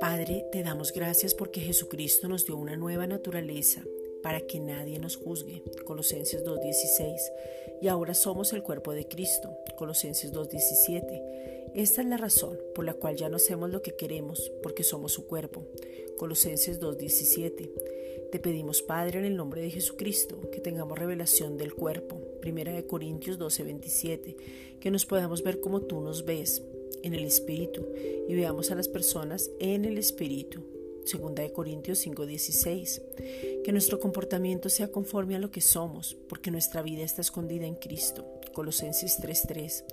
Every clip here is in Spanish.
Padre, te damos gracias porque Jesucristo nos dio una nueva naturaleza para que nadie nos juzgue. Colosenses 2.16. Y ahora somos el cuerpo de Cristo. Colosenses 2.17. Esta es la razón por la cual ya no hacemos lo que queremos, porque somos su cuerpo. Colosenses 2.17. Te pedimos, Padre, en el nombre de Jesucristo, que tengamos revelación del cuerpo. Primera de Corintios 12.27. Que nos podamos ver como tú nos ves, en el Espíritu y veamos a las personas en el Espíritu. Segunda de Corintios 5:16. Que nuestro comportamiento sea conforme a lo que somos, porque nuestra vida está escondida en Cristo. Colosenses 3:3.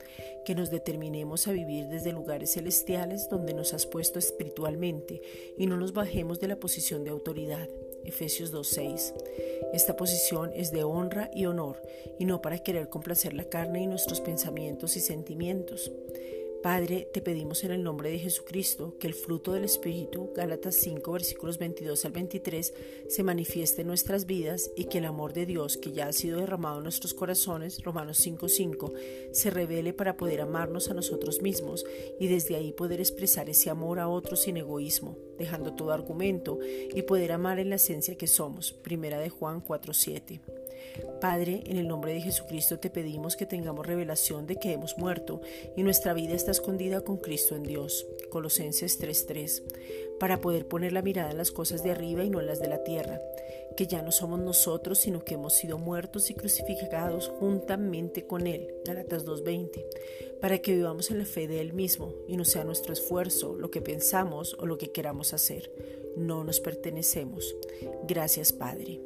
Que nos determinemos a vivir desde lugares celestiales donde nos has puesto espiritualmente y no nos bajemos de la posición de autoridad. Efesios 2:6. Esta posición es de honra y honor y no para querer complacer la carne y nuestros pensamientos y sentimientos. Padre, te pedimos en el nombre de Jesucristo que el fruto del Espíritu, Gálatas 5, versículos 22 al 23, se manifieste en nuestras vidas y que el amor de Dios que ya ha sido derramado en nuestros corazones, Romanos 5, 5, se revele para poder amarnos a nosotros mismos y desde ahí poder expresar ese amor a otros sin egoísmo, dejando todo argumento y poder amar en la esencia que somos. Primera de Juan 4, 7. Padre, en el nombre de Jesucristo te pedimos que tengamos revelación de que hemos muerto y nuestra vida está escondida con Cristo en Dios. Colosenses 3:3. Para poder poner la mirada en las cosas de arriba y no en las de la tierra. Que ya no somos nosotros, sino que hemos sido muertos y crucificados juntamente con Él. Galatas 2:20. Para que vivamos en la fe de Él mismo y no sea nuestro esfuerzo, lo que pensamos o lo que queramos hacer. No nos pertenecemos. Gracias, Padre.